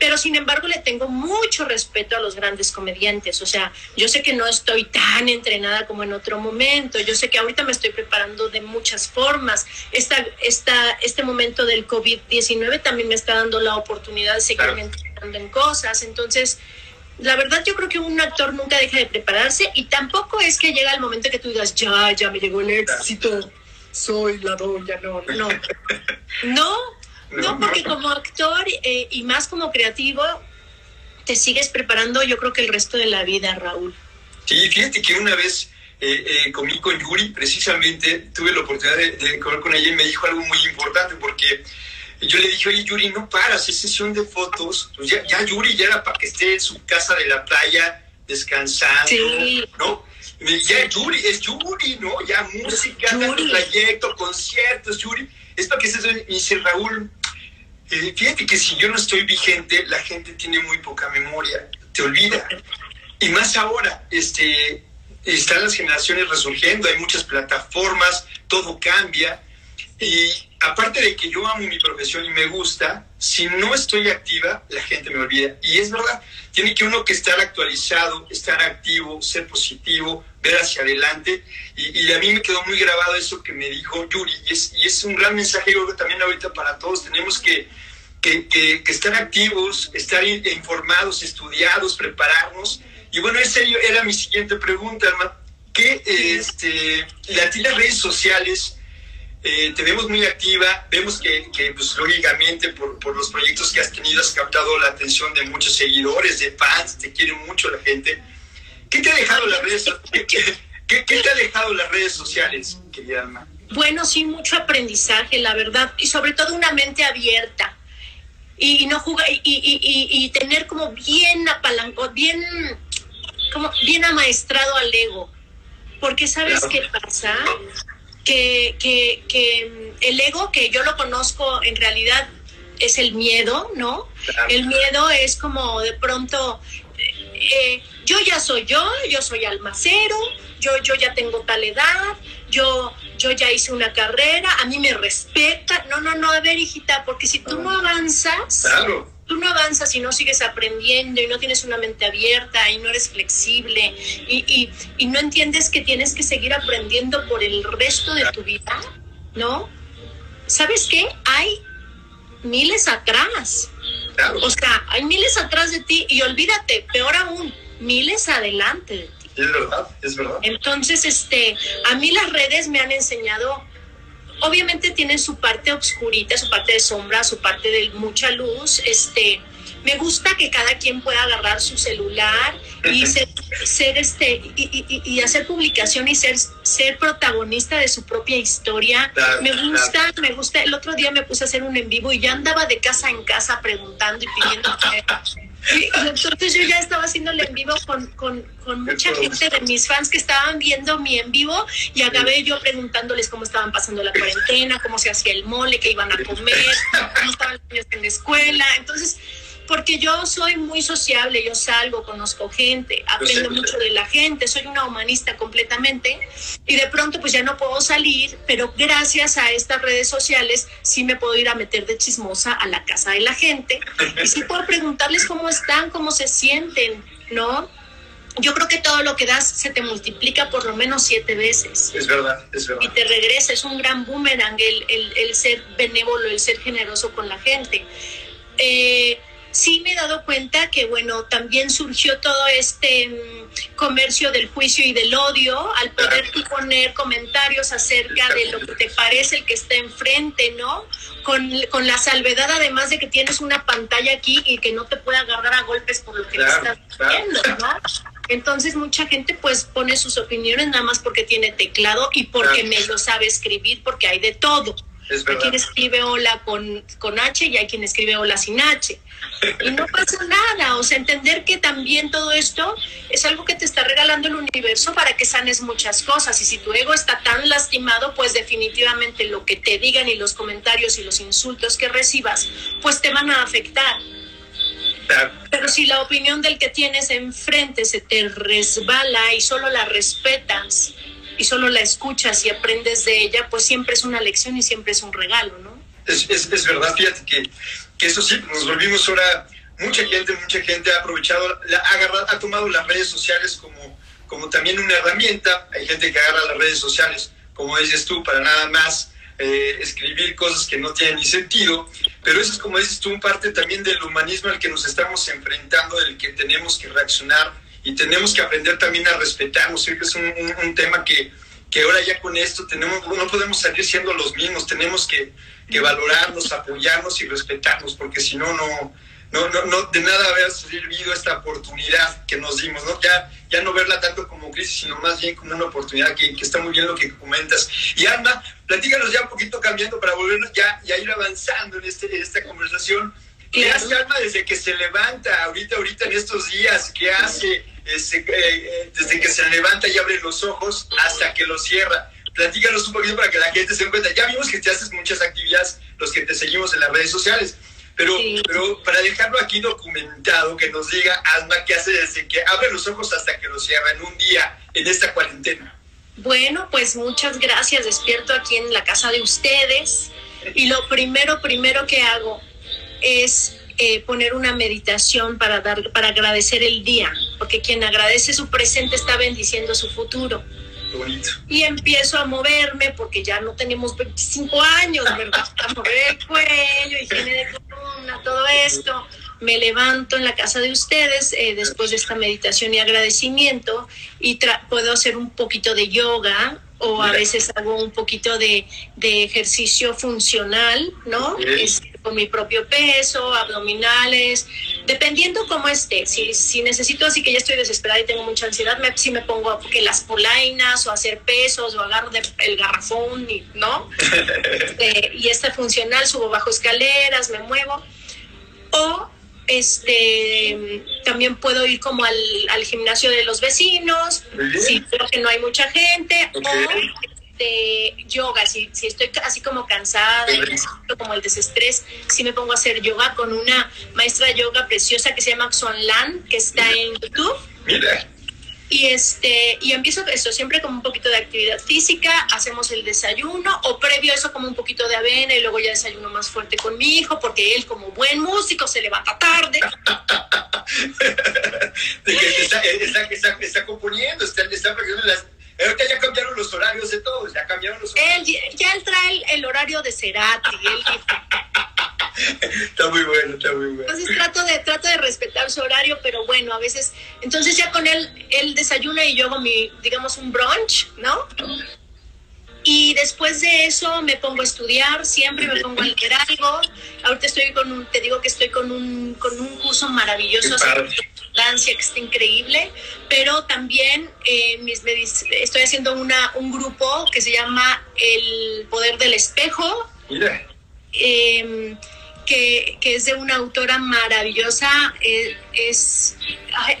pero sin embargo le tengo mucho respeto a los grandes comediantes. O sea, yo sé que no estoy tan entrenada como en otro momento, yo sé que ahorita me estoy preparando de muchas formas. Esta, esta, este momento del COVID-19 también me está dando la oportunidad de seguirme entrenando en cosas. Entonces, la verdad yo creo que un actor nunca deja de prepararse y tampoco es que llega el momento que tú digas, ya, ya me llegó el éxito, soy la doña, no, no. No, no, porque como actor eh, y más como creativo, te sigues preparando yo creo que el resto de la vida, Raúl. Sí, fíjate que una vez eh, eh, comí con Yuri, precisamente tuve la oportunidad de, de, comer con ella y me dijo algo muy importante porque yo le dije, oye, Yuri, no paras, es sesión de fotos. Pues ya, ya Yuri ya era para que esté en su casa de la playa descansando, Sí. ¿no? Me- Ya Yuri, es Yuri, ¿no? Ya música, Yuri. trayecto, conciertos, Yuri. Es para que estés, me dice Raúl, eh, fíjate que si yo no estoy vigente, la gente tiene muy poca memoria, te olvida. Y más ahora, este, están las generaciones resurgiendo, hay muchas plataformas, todo cambia. Y aparte de que yo amo mi profesión y me gusta, si no estoy activa, la gente me olvida. Y es verdad, tiene que uno que estar actualizado, estar activo, ser positivo, ver hacia adelante. Y, y a mí me quedó muy grabado eso que me dijo Yuri. Y es, y es un gran mensaje, yo creo también ahorita para todos. Tenemos que, que, que- que estar activos, estar in- informados, estudiados, prepararnos. Y bueno, esa era mi siguiente pregunta, Alma. ¿Qué, este, la, las redes sociales, eh, te vemos muy activa, vemos que, que, pues, lógicamente por, por los proyectos que has tenido has captado la atención de muchos seguidores, de fans, te quiere mucho la gente. ¿Qué te ha dejado las redes, so- qué, te ha dejado las redes sociales, querida Alma? Bueno, sí, mucho aprendizaje, la verdad, y sobre todo una mente abierta. Y, no jugar, y, y- y- y tener como bien apalancado, bien, como bien amaestrado al ego. Porque ¿sabes Claro. qué pasa? Que, que, que mm, el ego, que yo lo conozco en realidad, es el miedo, ¿no? Claro. El miedo es como de pronto, eh, yo ya soy yo, yo soy almacero, yo, yo ya tengo tal edad, yo, yo ya hice una carrera, a mí me respeta. No, no, no, a ver, hijita, porque si tú no avanzas, Claro, tú no avanzas y no sigues aprendiendo y no tienes una mente abierta y no eres flexible y, y, y no entiendes que tienes que seguir aprendiendo por el resto de tu vida, ¿no? ¿Sabes qué? Hay miles atrás. claro. O sea, hay miles atrás de ti y olvídate, peor aún, miles adelante de ti. Es verdad, es verdad. Entonces, este, a mí las redes me han enseñado, obviamente tienen su parte oscurita, su parte de sombra, su parte de mucha luz, este, me gusta que cada quien pueda agarrar su celular y ser, ser este, y, y- y- y hacer publicación y ser, ser protagonista de su propia historia. Claro, me gusta, me gusta, el otro día me puse a hacer un en vivo y ya andaba de casa en casa preguntando y pidiendo entonces yo ya estaba haciendo el en vivo con, con, con mucha gente de mis fans que estaban viendo mi en vivo y acabé yo preguntándoles cómo estaban pasando la cuarentena, cómo se hacía el mole, qué iban a comer, cómo estaban los niños en la escuela. Entonces, porque yo soy muy sociable, yo salgo, conozco gente, aprendo sé. mucho de la gente, soy una humanista completamente y de pronto pues ya no puedo salir, pero gracias a estas redes sociales sí me puedo ir a meter de chismosa a la casa de la gente y sí puedo preguntarles cómo están, cómo se sienten, ¿no? Yo creo que todo lo que das se te multiplica por lo menos siete veces Es verdad, es y verdad. te regresa, es un gran boomerang el, el- el ser benévolo, el ser generoso con la gente. Eh, sí me he dado cuenta que, bueno, también surgió todo este mm, comercio del juicio y del odio al poder tú poner comentarios acerca de lo que te parece el que está enfrente, ¿no? Con, con la salvedad además de que tienes una pantalla aquí y que no te puede agarrar a golpes por lo que Claro, le estás viendo, ¿no? Entonces mucha gente pues pone sus opiniones nada más porque tiene teclado y porque Claro. me lo sabe escribir porque hay de todo. Es Hay quien escribe hola con, con H y hay quien escribe hola sin H. Y no pasa nada. O sea, entender que también todo esto es algo que te está regalando el universo para que sanes muchas cosas. Y si tu ego está tan lastimado, pues definitivamente lo que te digan y los comentarios y los insultos que recibas, pues te van a afectar. Pero si la opinión del que tienes enfrente se te resbala y solo la respetas y solo la escuchas y aprendes de ella, pues siempre es una lección y siempre es un regalo, ¿no? Es, es, verdad, fíjate que, que eso sí, nos volvimos ahora, mucha gente, mucha gente ha aprovechado, la, ha, agarrado, ha tomado las redes sociales como, como también una herramienta. Hay gente que agarra las redes sociales, como dices tú, para nada más eh, escribir cosas que no tienen ni sentido. Pero eso es, como dices tú, un parte también del humanismo al que nos estamos enfrentando, del que tenemos que reaccionar y tenemos que aprender también a respetarnos. Creo que es un, un, un tema que, que ahora ya con esto tenemos, no podemos salir siendo los mismos, tenemos que, que valorarnos, apoyarnos y respetarnos, porque si no, no, no, no, no, de nada haber servido esta oportunidad que nos dimos, ¿no? Ya, ya no verla tanto como crisis, sino más bien como una oportunidad que, que está muy bien lo que comentas. Y Alma, platícanos ya un poquito cambiando para volvernos ya, ya ir avanzando en, este, en esta conversación. ¿Qué hace Alma desde que se levanta, ahorita, ahorita en estos días? ¿Qué hace este, eh, eh, desde que se levanta y abre los ojos hasta que los cierra? Platícanos un poquito para que la gente se dé cuenta. Ya vimos que te haces muchas actividades, los que te seguimos en las redes sociales pero, pero para dejarlo aquí documentado, que nos diga Alma qué hace desde que abre los ojos hasta que los cierra en un día en esta cuarentena. Bueno, pues muchas gracias. Despierto aquí en la casa de ustedes y lo primero, primero que hago es eh, poner una meditación para, dar, para agradecer el día, porque quien agradece su presente está bendiciendo su futuro. Y empiezo a moverme porque ya no tenemos 25 años, ¿verdad? A mover el cuello, higiene de columna, todo esto. Me levanto en la casa de ustedes eh, después de esta meditación y agradecimiento y puedo hacer un poquito de yoga o a veces hago un poquito de, de ejercicio funcional, ¿no? Es, con mi propio peso, abdominales, dependiendo cómo esté. Si, si necesito así que ya estoy desesperada y tengo mucha ansiedad, me, si me pongo que las polainas o hacer pesos o agarro el garrafón, y, ¿no? Eh, y este funcional, subo bajo escaleras, me muevo. O este también puedo ir como al, al gimnasio de los vecinos, si creo que no hay mucha gente, o de yoga, si, si estoy así como cansada como el desestrés, si me pongo a hacer yoga con una maestra de yoga preciosa que se llama Xuan Lan, que está en YouTube. Mira. Y, este, y empiezo eso, siempre como un poquito de actividad física, hacemos el desayuno o previo a eso como un poquito de avena y luego ya desayuno más fuerte con mi hijo porque él como buen músico se levanta tarde. de que está, está, está, componiendo, está, está las Ahorita ya cambiaron los horarios de todos, ya cambiaron los horarios. Él, ya él trae el, horario de Cerati. está muy bueno, está muy bueno. Entonces trato de, trato de respetar su horario, pero bueno, a veces, entonces ya con él, él desayuna y yo hago mi, digamos, un brunch, ¿no? Y después de eso me pongo a estudiar, siempre me pongo a leer algo. Ahorita estoy con un, te digo que estoy con un, con un curso maravilloso que está increíble, pero también eh, mis, estoy haciendo una, un grupo que se llama El Poder del Espejo, em, que, que, es de una autora maravillosa, eh, es,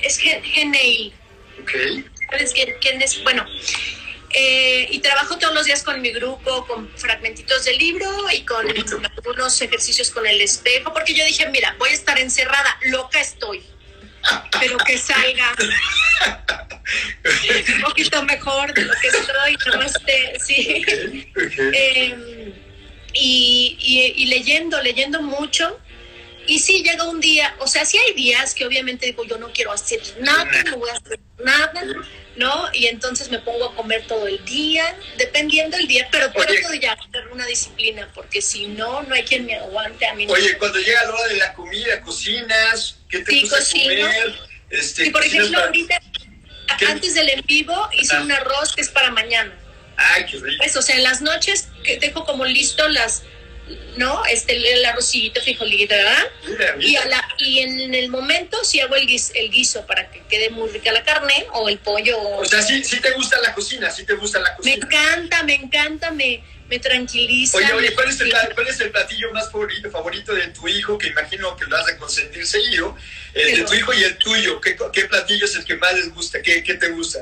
es Genei. ¿Sabes quién, es? Bueno, eh, y trabajo todos los días con mi grupo, con fragmentitos del libro y con algunos ejercicios con el espejo, porque yo dije, mira, voy a estar encerrada, loca estoy pero que salga un poquito mejor de lo que estoy, no esté, sí. Em, y, y, leyendo, leyendo mucho. Y sí, llega un día, o sea, sí hay días que obviamente digo, yo no quiero hacer nada, no voy a hacer nada, ¿no? Y entonces me pongo a comer todo el día, dependiendo del día, pero trato de ya tener una disciplina, porque si no, no hay quien me aguante a mí. Oye, cuando llega la hora de la comida, cocinas, ¿qué te sí, gusta comer? Este, y por ejemplo, ahorita, antes del en vivo, hice un arroz que es para mañana. Ay, qué rico. Pues, o sea, en las noches que dejo como listo las ¿no? Este, el arrocito, frijolito, ¿verdad? Y, y en el momento sí hago el guiso, el guiso para que quede muy rica la carne o el pollo. O sea, sí, sí te gusta la cocina, sí te gusta la cocina. Me encanta, me encanta, me, me tranquiliza. Oye, oye, ¿cuál es, el, ¿cuál es el platillo más favorito, favorito de tu hijo? Que imagino que lo has de consentir seguido. El de tu hijo y el tuyo. ¿Qué, ¿Qué, platillo es el que más les gusta? ¿Qué, ¿Qué te gusta?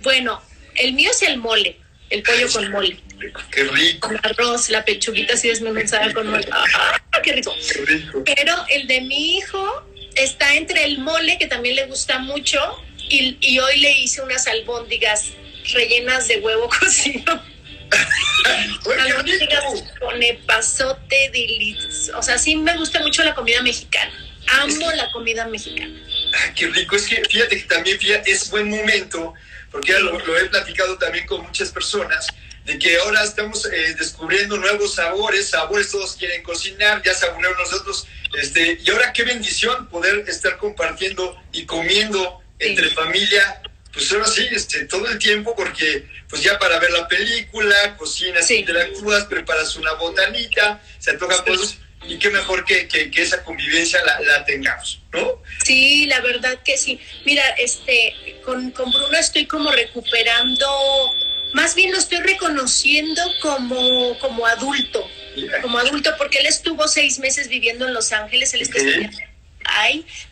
Bueno, el mío es el mole, el pollo con mole. Qué rico. El arroz, la pechuguita así desmenuzada con mole. ¡Ah, qué rico! Qué rico. Pero el de mi hijo está entre el mole, que también le gusta mucho, y, y hoy le hice unas albóndigas rellenas de huevo cocido. albóndigas con epazote delicioso. O sea, sí me gusta mucho la comida mexicana. Amo la comida mexicana. Ay, qué rico. Es que fíjate que también fíjate, es buen momento, porque ya lo, lo he platicado también con muchas personas de que ahora estamos eh, descubriendo nuevos sabores, sabores todos quieren cocinar, ya saborearon nosotros, este, y ahora qué bendición poder estar compartiendo y comiendo entre familia, pues ahora sí, este, todo el tiempo, porque pues ya para ver la película, cocinas, interactúas, preparas una botanita, se toca cosas, y qué mejor que, que, esa convivencia la, la, tengamos, ¿no? Sí, la verdad que sí. Mira, este, con, con Bruno estoy como recuperando, más bien lo estoy reconociendo como, como adulto, como adulto, porque él estuvo seis meses viviendo en Los Ángeles, él está estudiando en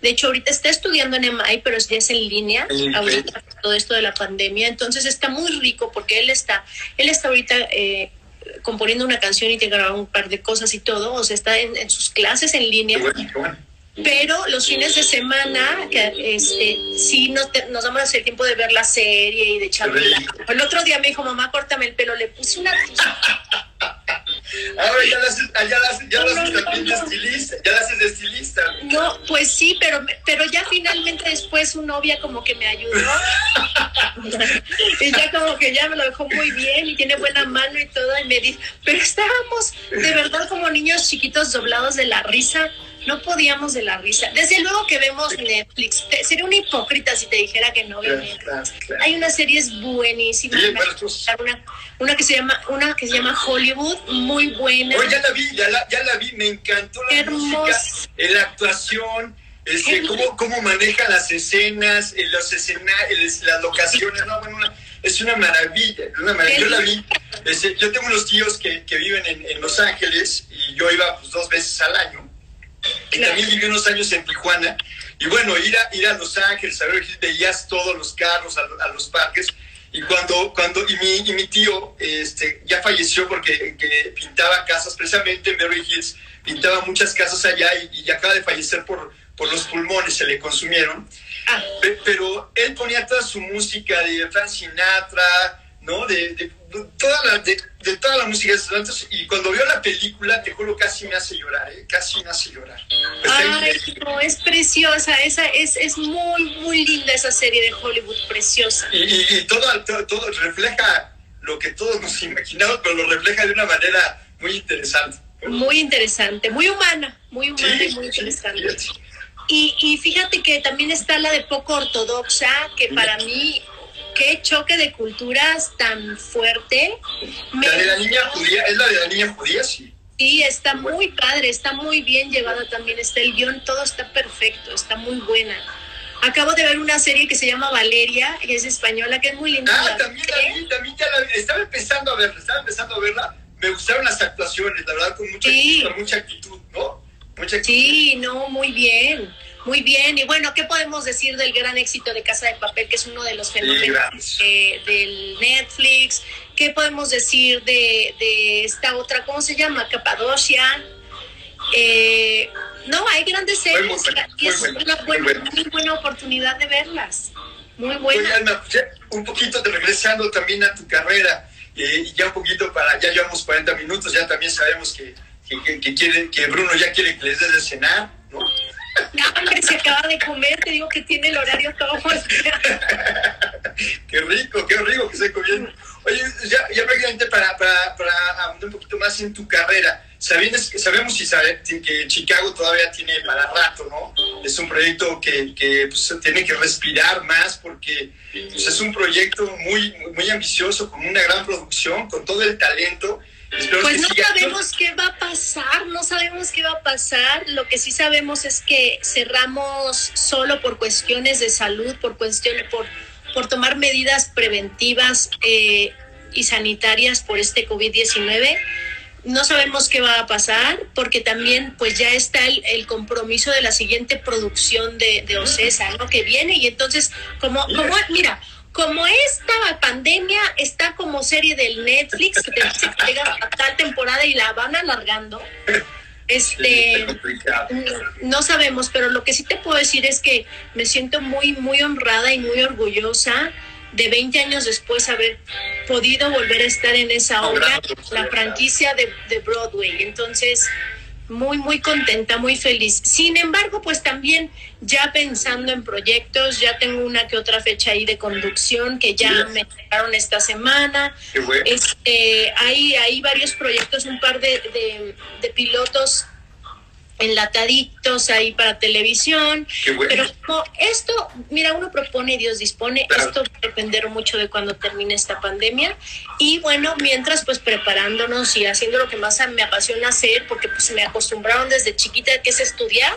de hecho ahorita está estudiando en MI, pero ya es en línea, ahorita todo esto de la pandemia, entonces está muy rico porque él está, él está ahorita eh, componiendo una canción y te graba un par de cosas y todo, o sea, está en, sus clases en línea. Pero los fines de semana, que este, sí nos, nos damos el tiempo de ver la serie y de echarle El otro día me dijo, mamá, córtame el pelo, le puse una... Ahora ya las, ya las, ya también de estilista, ya las haces de estilista. No, pues sí, pero, pero ya finalmente después su novia como que me ayudó. y ya como que ya me lo dejó muy bien y tiene buena mano y todo. Y me dijo, pero estábamos de verdad como niños chiquitos doblados de la risa no podíamos de la risa. Desde luego que vemos Netflix. Sería una hipócrita si te dijera que no veo Netflix. Hay unas series buenísimas. una, una, que se llama una que se llama Hollywood, muy buena. ya la vi, ya la, ya la vi, me encantó la música, la actuación. Este, cómo, cómo manejan las escenas, los escenarios, las locaciones, no, bueno, es una maravilla, una maravilla. Yo la vi, este, yo tengo unos tíos que, que viven en, en, Los Ángeles y yo iba pues, dos veces al año y también viví unos años en Tijuana. Y bueno, ir a, ir a Los Ángeles, a ver, veías todos los carros, a, los parques. Y cuando, cuando y mi, y mi tío este, ya falleció porque que pintaba casas, precisamente en Beverly Hills, pintaba muchas casas allá y, y acaba de fallecer por, por los pulmones, se le consumieron. Ah. Pero él ponía toda su música de Frank Sinatra, ¿no? De, de, toda la, de, toda la música de y cuando veo la película, te juro, casi me hace llorar, ¿eh? casi me hace llorar. Ay, no, es preciosa, esa, es, es muy, muy linda esa serie de Hollywood, preciosa. Y, todo, todo, refleja lo que todos nos imaginamos, pero lo refleja de una manera muy interesante. Muy interesante, muy humana, muy humana y muy interesante. y, y fíjate que también está la de poco ortodoxa, que para mí qué choque de culturas tan fuerte. La de la niña judía, es la de la niña judía, sí. Sí, está muy padre, está muy bien llevada también, está el guion, todo está perfecto, está muy buena. Acabo de ver una serie que se llama Valeria, que es española, que es muy linda. Ah, también vi, también ya la. Estaba empezando a verla, estaba empezando a verla. Me gustaron las actuaciones, la verdad, con mucha, mucha actitud, ¿no? Mucha actitud. Sí, no, muy bien. Muy bien, y bueno, ¿qué podemos decir del gran éxito de Casa de Papel, que es uno de los fenómenos del Netflix? ¿Qué podemos decir de, esta otra, ¿cómo se llama? Capadocia. Eh, no, hay grandes series y es una buena, muy buena oportunidad de verlas. Muy buena. un poquito de regresando también a tu carrera, eh, y ya un poquito para, ya llevamos 40 minutos, ya también sabemos que, que, que, que Bruno ya quiere que les des de cenar, ¿no? Hombre, se acaba de comer, te digo que tiene el horario todo Qué rico, qué rico que se comiendo. Oye, ya, ya prácticamente para, para, para ahondar un poquito más en tu carrera, sabemos, sabemos y que Chicago todavía tiene para rato, ¿no? Es un proyecto que, que pues, tiene que respirar más porque pues, es un proyecto muy, muy ambicioso, con una gran producción, con todo el talento pues no sabemos qué va a pasar, no sabemos qué va a pasar. Lo que sí sabemos es que cerramos solo por cuestiones de salud, por cuestiones, por, por tomar medidas preventivas eh, y sanitarias por este COVID-19. No sabemos qué va a pasar porque también pues ya está el, compromiso de la siguiente producción de, de OCESA, ¿no? Que viene y entonces, como, como mira, como esta pandemia está como serie del Netflix, que te dice que llega a tal temporada y la van alargando, este, no sabemos, pero lo que sí te puedo decir es que me siento muy, muy honrada y muy orgullosa de 20 años después haber podido volver a estar en esa obra, la franquicia de, de Broadway. Entonces, muy, muy contenta, muy feliz. Sin embargo, pues también ya pensando en proyectos, ya tengo una que otra fecha ahí de conducción que ya me entregaron esta semana. Este, hay, hay varios proyectos, un par de, de, pilotos enlataditos ahí para televisión. Pero esto, mira, uno propone y Dios dispone, esto va a depender mucho de cuando termine esta pandemia. Y bueno, mientras pues preparándonos y haciendo lo que más me apasiona hacer, porque pues me acostumbraron desde chiquita que es estudiar.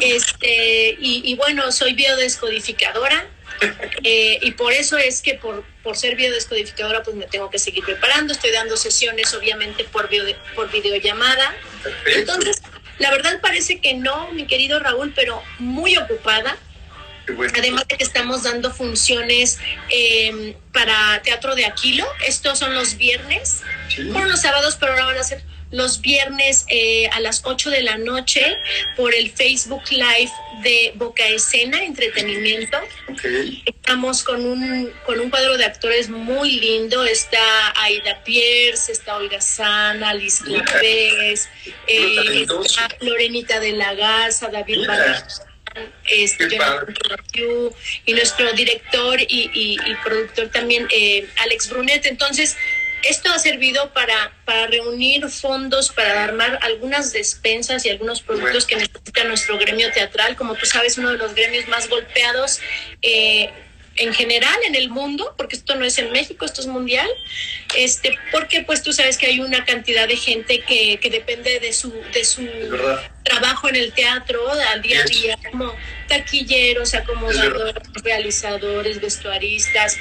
Este, y, y bueno, soy biodescodificadora. Eh, y por eso es que por, por ser biodescodificadora pues me tengo que seguir preparando. Estoy dando sesiones obviamente por, por videollamada. Entonces, la verdad parece que no, mi querido Raúl, pero muy ocupada. Además de que estamos dando funciones em, para Teatro de Aquilo. Estos son los viernes. Por los sábados, pero ahora van a ser los viernes eh, a las 8 de la noche por el Facebook Live de Boca Escena Entretenimiento. Estamos con un, con un cuadro de actores muy lindo. Está Aida Pierce, está Olga Sana, Liz López, eh, Lorenita de la Garza, David este, y nuestro director y, productor también, eh, Alex Brunet. Entonces, esto ha servido para, para reunir fondos, para armar algunas despensas y algunos productos que necesita nuestro gremio teatral, como tú sabes, uno de los gremios más golpeados eh, en general en el mundo, porque esto no es en México, esto es mundial, este, porque pues tú sabes que hay una cantidad de gente que, que depende de su, de su trabajo en el teatro al día a día, como taquilleros, acomodadores, realizadores, vestuaristas,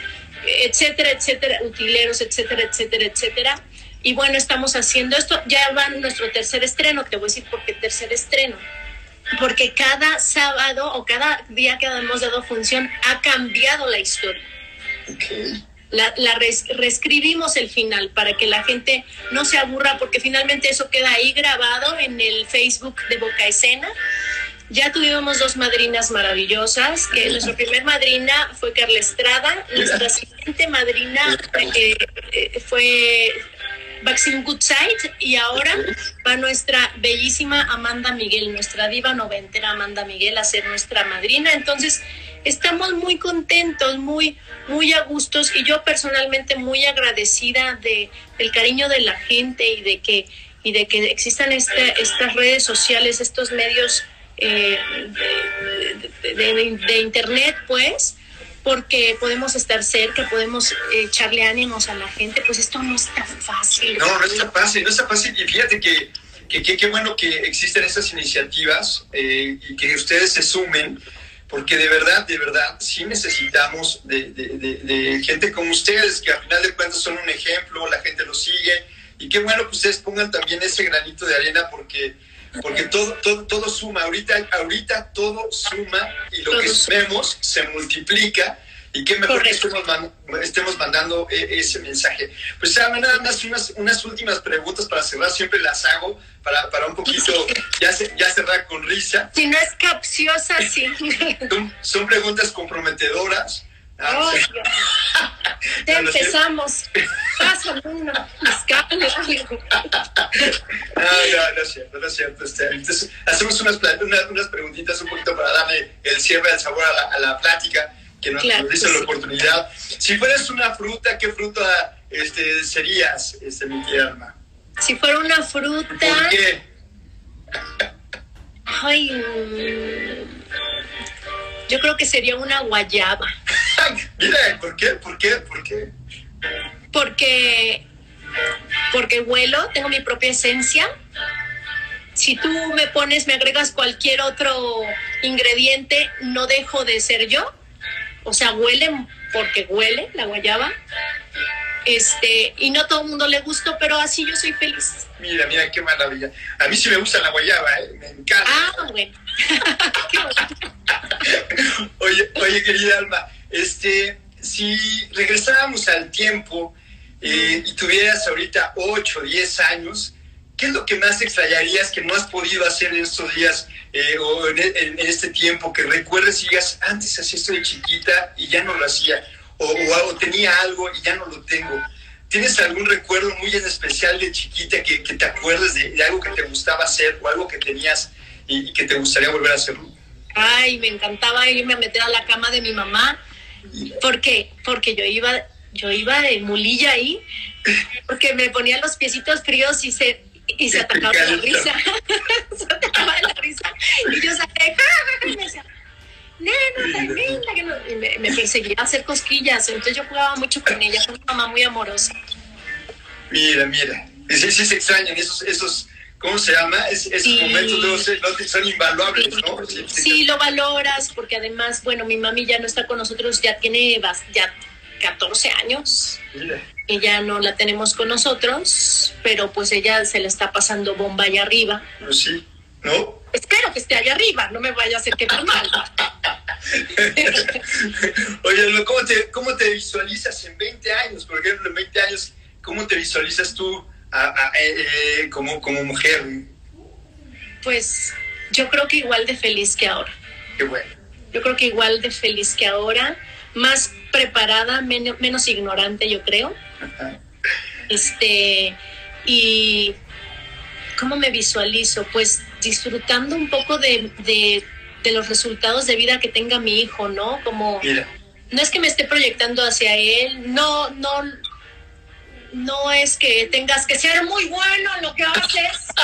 etcétera, etcétera, utileros, etcétera, etcétera, etcétera. Y bueno, estamos haciendo esto, ya va nuestro tercer estreno, te voy a decir por qué tercer estreno. Porque cada sábado o cada día que hemos dado función ha cambiado la historia. La, la reescribimos el final para que la gente no se aburra, porque finalmente eso queda ahí grabado en el Facebook de Boca Escena ya tuvimos dos madrinas maravillosas, que nuestra primer madrina fue Carla Estrada, nuestra siguiente madrina eh, fue Maxine Goodside y ahora va nuestra bellísima Amanda Miguel, nuestra diva noventera Amanda Miguel a ser nuestra madrina. Entonces, estamos muy contentos, muy, muy a gustos y yo personalmente muy agradecida de, del cariño de la gente y de que, y de que existan estas redes sociales, estos medios eh, de, internet, pues, porque podemos estar cerca, podemos echarle ánimos a la gente, pues esto no es tan fácil. No, no está fácil, no está fácil. Y fíjate que qué bueno que existen estas iniciativas eh, y que ustedes se sumen, porque de verdad, de verdad, sí necesitamos de, de, gente como ustedes, que al final de cuentas son un ejemplo, la gente lo sigue, y qué bueno que ustedes pongan también ese granito de arena, porque porque todo, todo, todo suma, ahorita, ahorita todo suma y lo que vemos se multiplica y qué mejor que estemos, mandando e, ese mensaje. Pues nada más unas, unas últimas preguntas para cerrar, siempre las hago para, para un poquito ya, ya cerrar con risa. Si no es capciosa, sí. son preguntas comprometedoras. Oh, ya empezamos. Pásame una fiscal. No, no, no es cierto, no es cierto. Entonces, hacemos unas, unas, unas, preguntitas un poquito para darle el cierre, el sabor a la, a la plática que nos, claro, dice la oportunidad. Si fueras una fruta, ¿qué fruta este, serías, este, mi tierna? Si fuera una fruta. ¿Por qué? Ay. Mm, yo creo que sería una guayaba. Mira, ¿por qué? ¿Por qué? ¿Por qué? Porque, porque huelo, tengo mi propia esencia. Si tú me pones, me agregas cualquier otro ingrediente, no dejo de ser yo. O sea, huele porque huele la guayaba. Este, y no todo el mundo le gusta, pero así yo soy feliz. Mira, mira qué maravilla. A mí sí me gusta la guayaba, ¿eh? me encanta. Ah, bueno. oye, oye, querida Alma, este, si regresáramos al tiempo eh, y tuvieras ahorita 8 o 10 años, ¿qué es lo que más extrañarías que no has podido hacer en estos días eh, o en, este tiempo que recuerdes y digas, antes hacía esto de chiquita y ya no lo hacía, o, o, tenía algo y ya no lo tengo? ¿Tienes algún recuerdo muy especial de chiquita que, te acuerdes de, algo que te gustaba hacer o algo que tenías y, y que te gustaría volver a hacerlo? Ay, me encantaba irme a meter a la cama de mi mamá ¿Por qué? Porque yo iba, yo iba de mulilla ahí, porque me ponía los piecitos fríos y se Y se atacaba la risa. se atacaba la risa. Y yo saqué, y me decía, nena, tan linda, que no. Y me, me perseguía a hacer cosquillas. Entonces yo jugaba mucho con ella, fue una mamá muy amorosa. Mira, mira. Sí, sí se extrañan esos, esos, ¿cómo se llama? Es, esos Sí. momentos luego son invaluables, ¿no? Sí, lo valoras, porque además, bueno, mi mami ya no está con nosotros, ya tiene ya 14 años. Mira. Ella no la tenemos con nosotros, pero pues ella se le está pasando bomba allá arriba. Pues sí, ¿no? Espero que esté allá arriba, no me vaya a hacer quedar mal. Oye, ¿cómo te, ¿cómo te visualizas en 20 años? Por ejemplo, en 20 años, ¿cómo te visualizas tú a- a- eh, eh, como, como mujer? Pues yo creo que igual de feliz que ahora. Qué bueno. Yo creo que igual de feliz que ahora, más preparada, men- menos ignorante, yo creo. Este, y ¿cómo me visualizo? Pues disfrutando un poco de, de, de los resultados de vida que tenga mi hijo, ¿no? Como, Mira, no es que me esté proyectando hacia él, no, no, no es que tengas que ser muy bueno en lo que haces.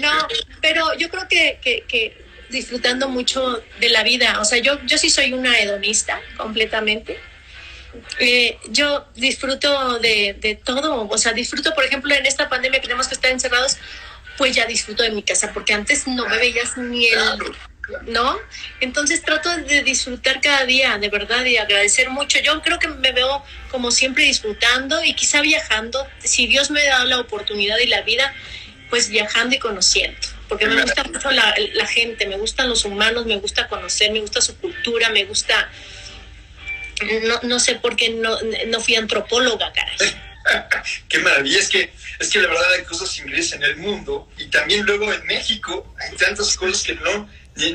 No, pero yo creo que, que, que disfrutando mucho de la vida, o sea, yo, yo sí soy una hedonista completamente. Eh, yo disfruto de, de todo, o sea, disfruto, por ejemplo, en esta pandemia que tenemos que estar encerrados, pues ya disfruto de mi casa, porque antes no me veías ni el. ¿No? Entonces trato de disfrutar cada día, de verdad, y agradecer mucho. Yo creo que me veo como siempre disfrutando y quizá viajando, si Dios me da la oportunidad y la vida, pues viajando y conociendo. Porque me gusta mucho la, la gente, me gustan los humanos, me gusta conocer, me gusta su cultura, me gusta... No, no sé por qué no, no fui antropóloga, caray. Qué maravilla, es que, es que la verdad hay cosas increíbles en el mundo y también luego en México hay tantas cosas que no,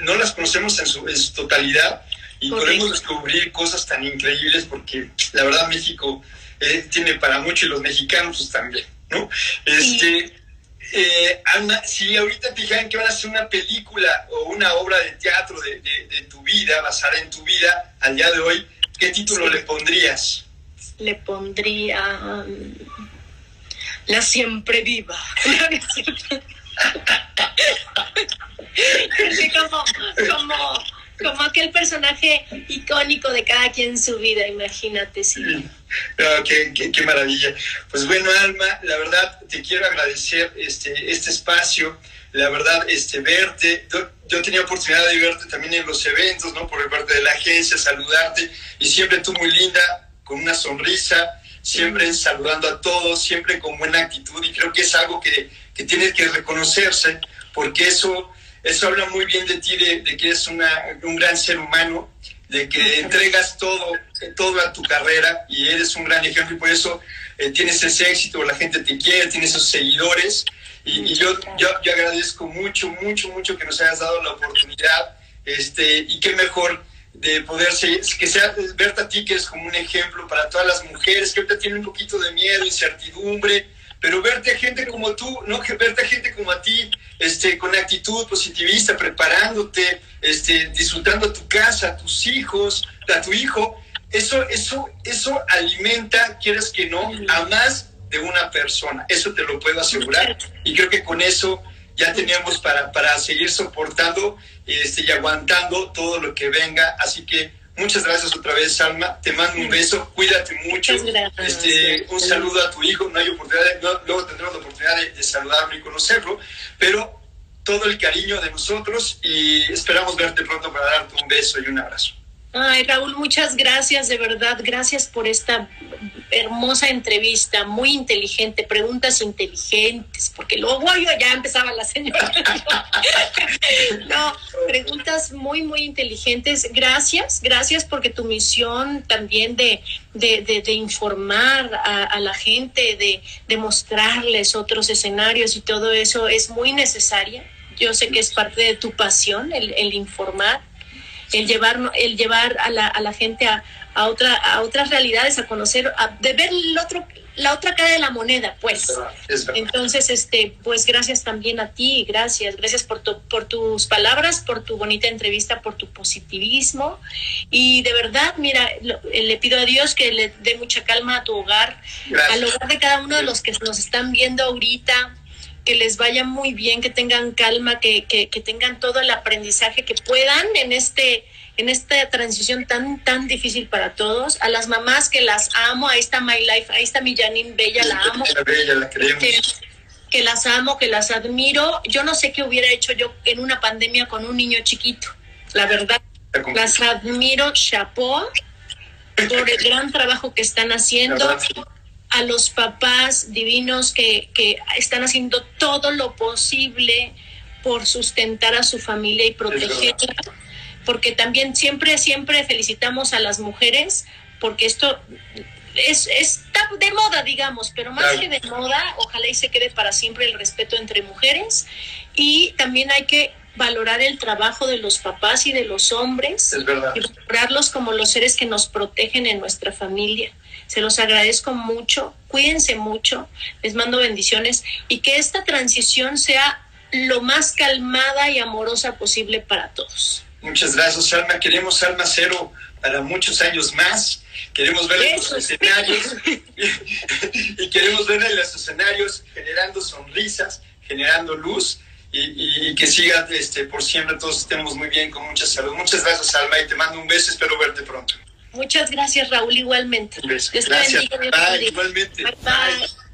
no las conocemos en su, en su totalidad y Correcto. podemos descubrir cosas tan increíbles porque la verdad México eh, tiene para mucho y los mexicanos pues, también, ¿no? Este, eh, Ana, si ahorita te dijeran que van a hacer una película o una obra de teatro de, de- de tu vida, basada en tu vida al día de hoy, ¿qué título le pondrías? Le pondría... um, la siempre viva. Sí, como, como, como aquel personaje icónico de cada quien en su vida, imagínate, sí. Ah, qué, qué- qué maravilla. Pues bueno, Alma, la verdad te quiero agradecer este, este espacio, la verdad, este, verte. Yo, yo tenía oportunidad de verte también en los eventos, ¿no? Por parte de la agencia, saludarte. Y siempre tú muy linda, con una sonrisa, siempre saludando a todos, siempre con buena actitud. Y creo que es algo que, que tiene que reconocerse, porque eso, eso habla muy bien de ti, de, de que eres una, un gran ser humano, de que entregas todo, todo a tu carrera y eres un gran ejemplo y por eso eh, tienes ese éxito, la gente te quiere, tienes esos seguidores y, y yo, yo, yo agradezco mucho, mucho, mucho que nos hayas dado la oportunidad este, y qué mejor de poder ser, que sea verte a ti que es como un ejemplo para todas las mujeres que ahorita tienen un poquito de miedo, incertidumbre, pero verte a gente como tú, no que verte a gente como a ti, este, con actitud positivista, preparándote, este, disfrutando tu casa, a tus hijos, a tu hijo, eso, eso, eso alimenta, quieres que no, a más de una persona. Eso te lo puedo asegurar. Y creo que con eso ya tenemos para, para seguir soportando este, y aguantando todo lo que venga. Así que muchas gracias otra vez, Alma. Te mando un beso, cuídate mucho. Este, un saludo a tu hijo. No hay oportunidad, de- no- luego tendremos la oportunidad de, de saludarlo y conocerlo, pero todo el cariño de nosotros y esperamos verte pronto para darte un beso y un abrazo. Ay, Raúl, muchas gracias, de verdad. Gracias por esta hermosa entrevista, muy inteligente, preguntas inteligentes, porque luego yo ya empezaba la señora. no, preguntas muy, muy inteligentes. Gracias, gracias porque tu misión también de, de, de, informar a, a, la gente, de, de mostrarles otros escenarios y todo eso es muy necesaria. Yo sé que es parte de tu pasión el, el informar el llevar, el llevar a, la, a la gente a, a, otra, a otras realidades, a conocer, a, de ver el otro, la otra cara de la moneda, pues. Entonces, este, pues gracias también a ti, gracias, gracias por, tu, por tus palabras, por tu bonita entrevista, por tu positivismo. Y de verdad, mira, le pido a Dios que le dé mucha calma a tu hogar, al hogar de cada uno de los que nos están viendo ahorita que les vaya muy bien, que tengan calma, que, que, que tengan todo el aprendizaje que puedan en este en esta transición tan, tan difícil para todos. A las mamás que las amo, ahí está My Life, ahí está mi Janine Bella, la amo. Bella, la queremos. Que, las amo, que las admiro. Yo no sé qué hubiera hecho yo en una pandemia con un niño chiquito, la verdad. Las admiro, chapeau, por el gran trabajo que están haciendo. A los papás divinos que, que están haciendo todo lo posible por sustentar a su familia y protegerla porque también siempre, siempre felicitamos a las mujeres, porque esto es, está de moda, digamos, pero más que de moda, ojalá y se quede para siempre el respeto entre mujeres. Y también hay que valorar el trabajo de los papás y de los hombres y valorarlos como los seres que nos protegen en nuestra familia. Se los agradezco mucho, cuídense mucho, les mando bendiciones y que esta transición sea lo más calmada y amorosa posible para todos. Muchas gracias, Alma. Queremos Alma Cero para muchos años más. Queremos ver en los escenarios y, queremos ver en los escenarios generando sonrisas, generando luz y, que siga este, por siempre. Todos estemos muy bien, con mucha salud. Muchas gracias, Alma, y te mando un beso. Espero verte pronto. Muchas gracias, Raúl, igualmente. Beso. Gracias. igualmente. bye.